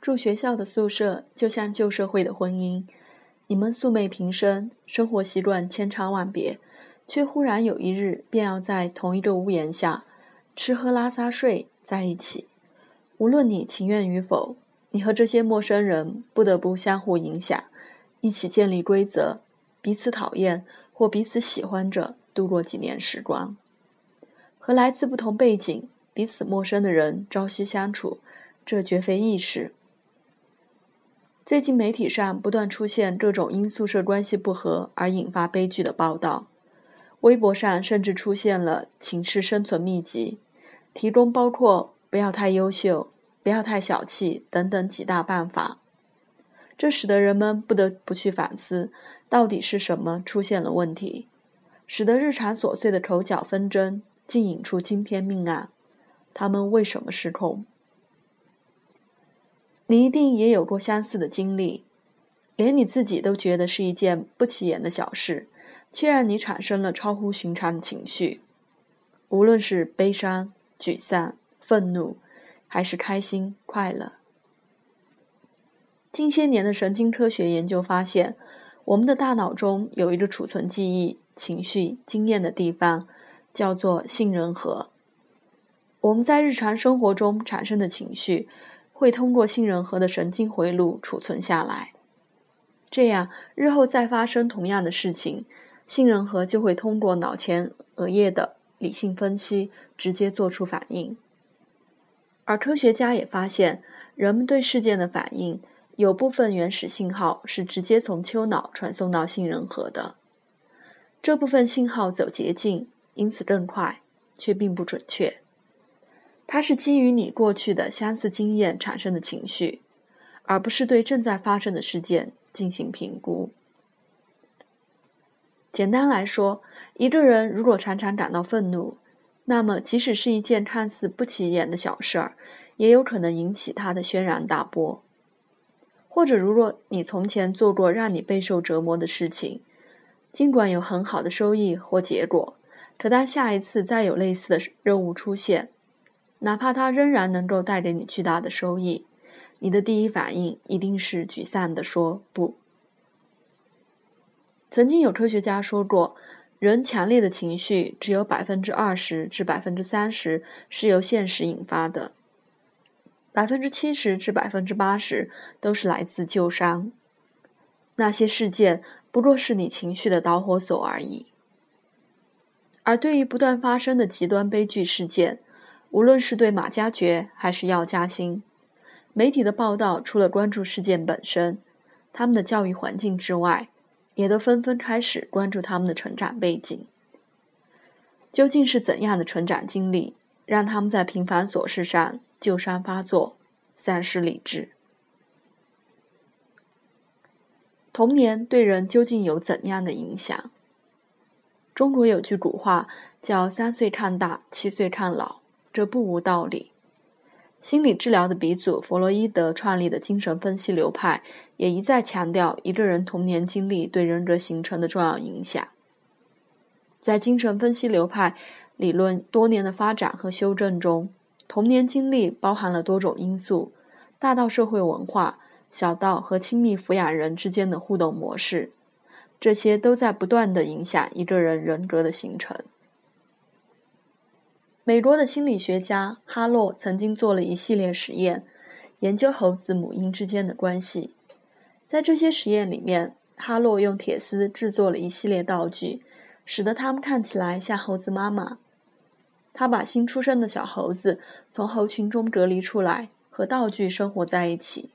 住学校的宿舍就像旧社会的婚姻，你们素昧平生，生活习惯千差万别，却忽然有一日便要在同一个屋檐下吃喝拉撒睡在一起。无论你情愿与否，你和这些陌生人不得不相互影响，一起建立规则，彼此讨厌或彼此喜欢着度过几年时光。和来自不同背景、彼此陌生的人朝夕相处，这绝非易事。最近媒体上不断出现各种因宿舍关系不和而引发悲剧的报道，微博上甚至出现了“寝室生存秘籍”，提供包括不要太优秀、不要太小气等等几大办法。这使得人们不得不去反思，到底是什么出现了问题，使得日常琐碎的口角纷争竟引出惊天命案，他们为什么失控？你一定也有过相似的经历，连你自己都觉得是一件不起眼的小事，却让你产生了超乎寻常的情绪。无论是悲伤、沮丧、愤怒，还是开心、快乐。近些年的神经科学研究发现，我们的大脑中有一个储存记忆、情绪、经验的地方，叫做杏仁核。我们在日常生活中产生的情绪。会通过杏仁核的神经回路储存下来，这样日后再发生同样的事情，杏仁核就会通过脑前额叶的理性分析直接做出反应。而科学家也发现，人们对事件的反应有部分原始信号是直接从丘脑传送到杏仁核的，这部分信号走捷径，因此更快，却并不准确。它是基于你过去的相似经验产生的情绪，而不是对正在发生的事件进行评估。简单来说，一个人如果常常感到愤怒，那么即使是一件看似不起眼的小事儿，也有可能引起他的轩然大波。或者，如果你从前做过让你备受折磨的事情，尽管有很好的收益或结果，可当下一次再有类似的任务出现，哪怕它仍然能够带给你巨大的收益，你的第一反应一定是沮丧地说不。曾经有科学家说过，人强烈的情绪只有百分之二十至百分之三十是由现实引发的，百分之七十至百分之八十都是来自旧伤。那些事件不过是你情绪的导火索而已。而对于不断发生的极端悲剧事件，无论是对马加爵还是药加鑫，媒体的报道除了关注事件本身，他们的教育环境之外，也都纷纷开始关注他们的成长背景。究竟是怎样的成长经历，让他们在平凡琐事上旧伤发作，丧失理智？童年对人究竟有怎样的影响？中国有句古话叫“三岁看大，七岁看老”。这不无道理。心理治疗的鼻祖弗洛伊德创立的精神分析流派，也一再强调一个人童年经历对人格形成的重要影响。在精神分析流派理论多年的发展和修正中，童年经历包含了多种因素，大到社会文化，小到和亲密抚养人之间的互动模式，这些都在不断的影响一个人人格的形成。美国的心理学家哈洛曾经做了一系列实验，研究猴子母婴之间的关系。在这些实验里面，哈洛用铁丝制作了一系列道具，使得它们看起来像猴子妈妈。他把新出生的小猴子从猴群中隔离出来，和道具生活在一起。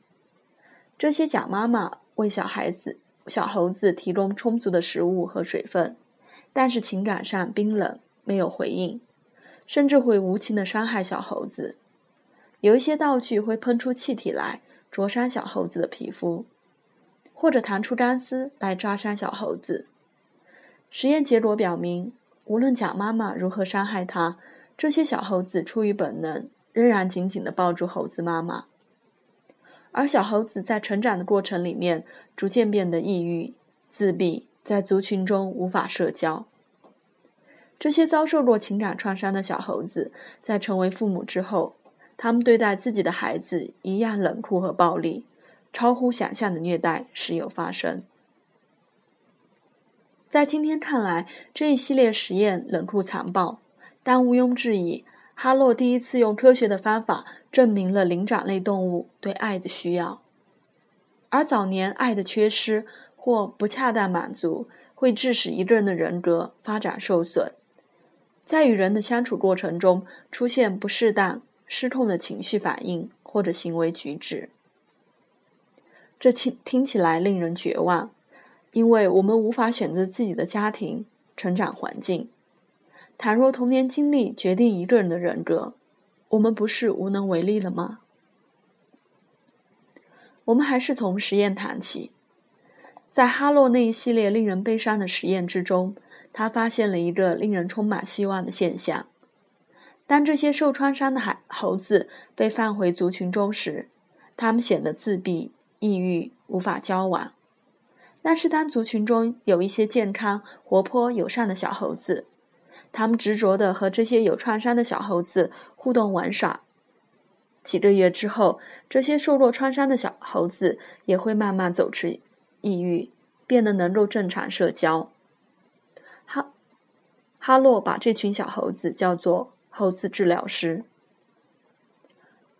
这些假妈妈为小孩子、小猴子提供充足的食物和水分，但是情感上冰冷，没有回应。甚至会无情的伤害小猴子，有一些道具会喷出气体来灼伤小猴子的皮肤，或者弹出钢丝来抓伤小猴子。实验结果表明，无论假妈妈如何伤害它，这些小猴子出于本能，仍然紧紧地抱住猴子妈妈。而小猴子在成长的过程里面，逐渐变得抑郁、自闭，在族群中无法社交。这些遭受过情感创伤的小猴子，在成为父母之后，他们对待自己的孩子一样冷酷和暴力，超乎想象的虐待时有发生。在今天看来，这一系列实验冷酷残暴，但毋庸置疑，哈洛第一次用科学的方法证明了灵长类动物对爱的需要，而早年爱的缺失或不恰当满足，会致使一个人的人格发展受损，在与人的相处过程中出现不适当、失控的情绪反应或者行为举止。这听听起来令人绝望。因为我们无法选择自己的家庭成长环境，倘若童年经历决定一个人的人格，我们不是无能为力了吗？我们还是从实验谈起，在哈洛那一系列令人悲伤的实验之中，他发现了一个令人充满希望的现象：当这些受创伤的海猴子被放回族群中时，他们显得自闭、抑郁、无法交往。但是，当族群中有一些健康、活泼、友善的小猴子，他们执着地和这些有创伤的小猴子互动玩耍。几个月之后，这些受过创伤的小猴子也会慢慢走出抑郁，变得能够正常社交。哈，哈洛把这群小猴子叫做“猴子治疗师”。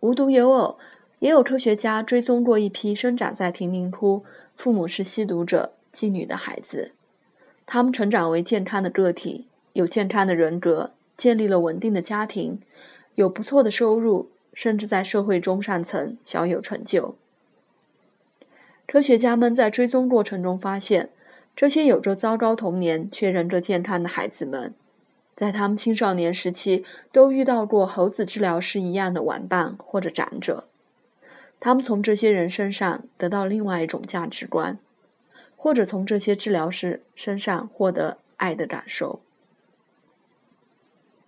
无独有偶，也有科学家追踪过一批生长在贫民窟。父母是吸毒者、妓女的孩子，他们成长为健康的个体，有健康的人格，建立了稳定的家庭，有不错的收入，甚至在社会中上层小有成就。科学家们在追踪过程中发现，这些有着糟糕童年却仍着健康的孩子们，在他们青少年时期都遇到过猴子治疗师一样的玩伴或者长者。他们从这些人身上得到另外一种价值观，或者从这些治疗师身上获得爱的感受。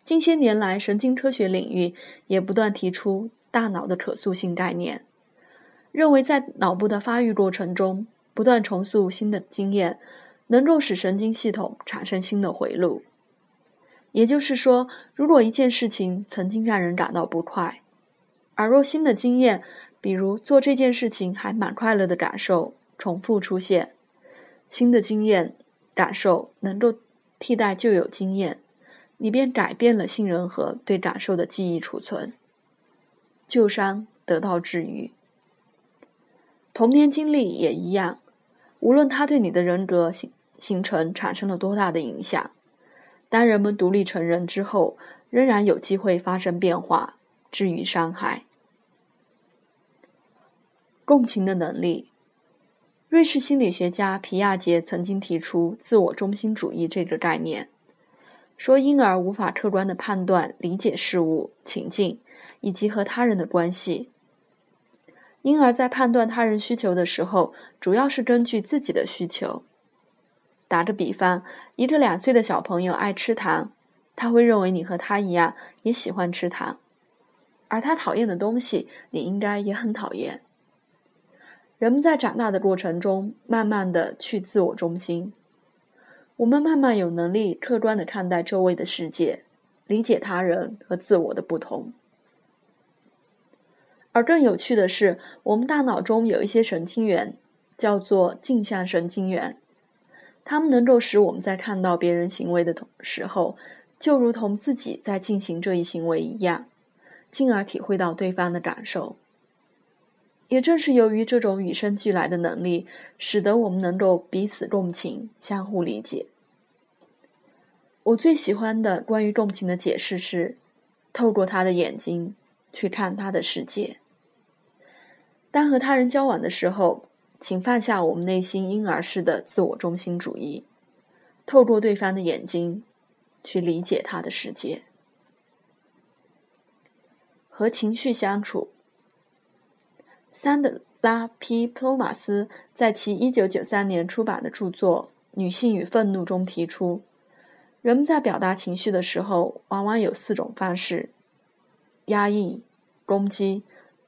近些年来，神经科学领域也不断提出大脑的可塑性概念，认为在脑部的发育过程中，不断重塑新的经验，能够使神经系统产生新的回路。也就是说，如果一件事情曾经让人感到不快，而若新的经验，比如做这件事情还蛮快乐的感受重复出现，新的经验感受能够替代旧有经验，你便改变了杏仁核对感受的记忆储存，旧伤得到治愈。童年经历也一样，无论它对你的人格形形成产生了多大的影响，当人们独立成人之后，仍然有机会发生变化，治愈伤害。共情的能力。瑞士心理学家皮亚杰曾经提出“自我中心主义”这个概念，说婴儿无法客观的判断、理解事物、情境以及和他人的关系。婴儿在判断他人需求的时候，主要是根据自己的需求。打个比方，一个两岁的小朋友爱吃糖，他会认为你和他一样也喜欢吃糖，而他讨厌的东西，你应该也很讨厌。人们在长大的过程中，慢慢的去自我中心。我们慢慢有能力客观的看待周围的世界，理解他人和自我的不同。而更有趣的是，我们大脑中有一些神经元，叫做镜像神经元，它们能够使我们在看到别人行为的同时候，就如同自己在进行这一行为一样，进而体会到对方的感受。也正是由于这种与生俱来的能力，使得我们能够彼此共情、相互理解。我最喜欢的关于共情的解释是：透过他的眼睛去看他的世界。当和他人交往的时候，请放下我们内心婴儿式的自我中心主义，透过对方的眼睛去理解他的世界。和情绪相处。桑德拉 ·P· 普罗马斯在其1993年出版的著作《女性与愤怒》中提出，人们在表达情绪的时候，往往有四种方式：压抑、攻击、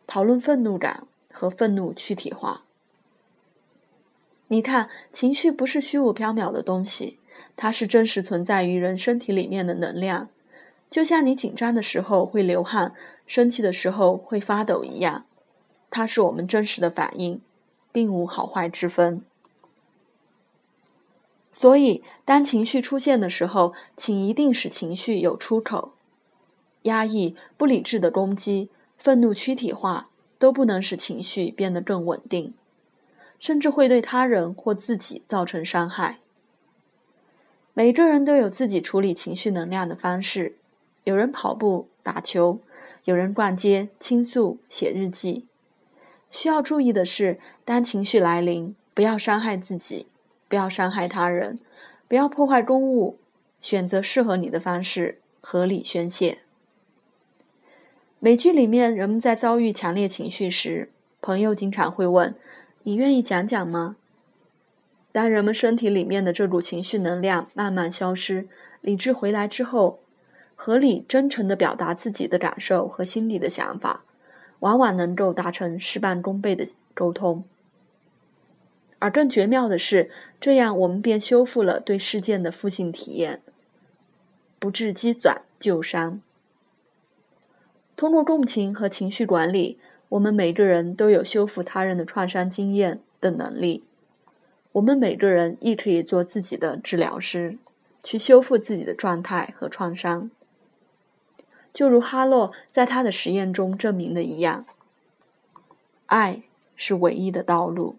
讨论愤怒感和愤怒躯体化。你看，情绪不是虚无缥缈的东西，它是真实存在于人身体里面的能量，就像你紧张的时候会流汗，生气的时候会发抖一样，它是我们真实的反应，并无好坏之分。所以，当情绪出现的时候，请一定使情绪有出口。压抑、不理智的攻击、愤怒躯体化，都不能使情绪变得更稳定，甚至会对他人或自己造成伤害。每个人都有自己处理情绪能量的方式，有人跑步、打球，有人逛街、倾诉、写日记。需要注意的是，当情绪来临，不要伤害自己。不要伤害他人，不要破坏公物，选择适合你的方式，合理宣泄。美剧里面，人们在遭遇强烈情绪时，朋友经常会问：“你愿意讲讲吗？”当人们身体里面的这股情绪能量慢慢消失，理智回来之后，合理真诚的表达自己的感受和心底的想法，往往能够达成事半功倍的沟通。而更绝妙的是，这样我们便修复了对事件的负性体验，不致积攒旧伤。通过共情和情绪管理，我们每个人都有修复他人的创伤经验的能力。我们每个人亦可以做自己的治疗师，去修复自己的状态和创伤。就如哈洛在他的实验中证明的一样，爱是唯一的道路。